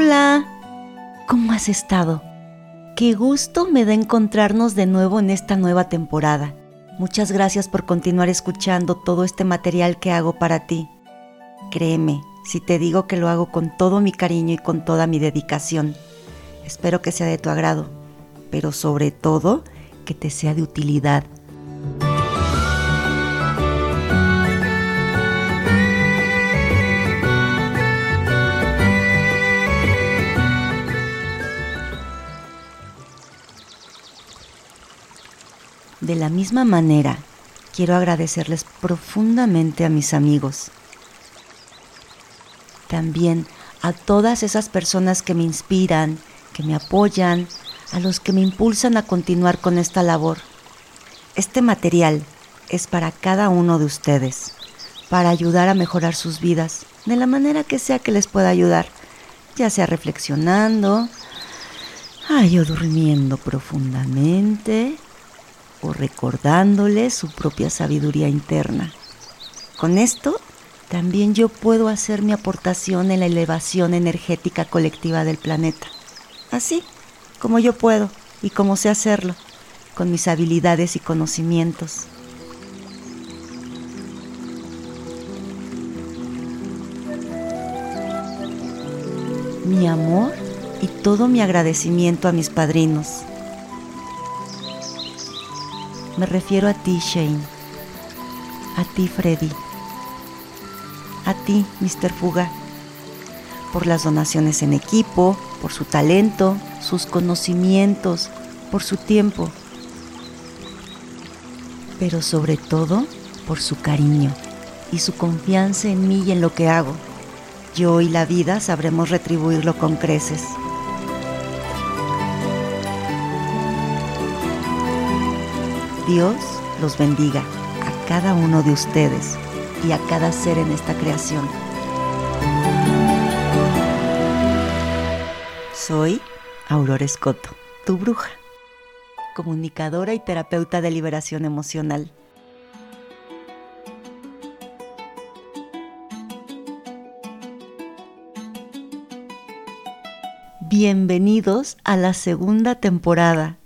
Hola, ¿cómo has estado? Qué gusto me da encontrarnos de nuevo en esta nueva temporada. Muchas gracias por continuar escuchando todo este material que hago para ti. Créeme, si te digo que lo hago con todo mi cariño y con toda mi dedicación. Espero que sea de tu agrado, pero sobre todo que te sea de utilidad De la misma manera, quiero agradecerles profundamente a mis amigos. También a todas esas personas que me inspiran, que me apoyan, a los que me impulsan a continuar con esta labor. Este material es para cada uno de ustedes, para ayudar a mejorar sus vidas de la manera que sea que les pueda ayudar, ya sea reflexionando, ay, o durmiendo profundamente, o recordándole su propia sabiduría interna. Con esto, también yo puedo hacer mi aportación en la elevación energética colectiva del planeta. Así como yo puedo y como sé hacerlo, con mis habilidades y conocimientos. Mi amor y todo mi agradecimiento a mis padrinos, me refiero a ti, Shane. A ti, Freddy. A ti, Mr. Fuga. Por las donaciones en equipo, por su talento, sus conocimientos, por su tiempo. Pero sobre todo, por su cariño y su confianza en mí y en lo que hago. Yo y la vida sabremos retribuirlo con creces. Dios los bendiga a cada uno de ustedes y a cada ser en esta creación. Soy Aurora Escoto, tu bruja, comunicadora y terapeuta de liberación emocional. Bienvenidos a la segunda temporada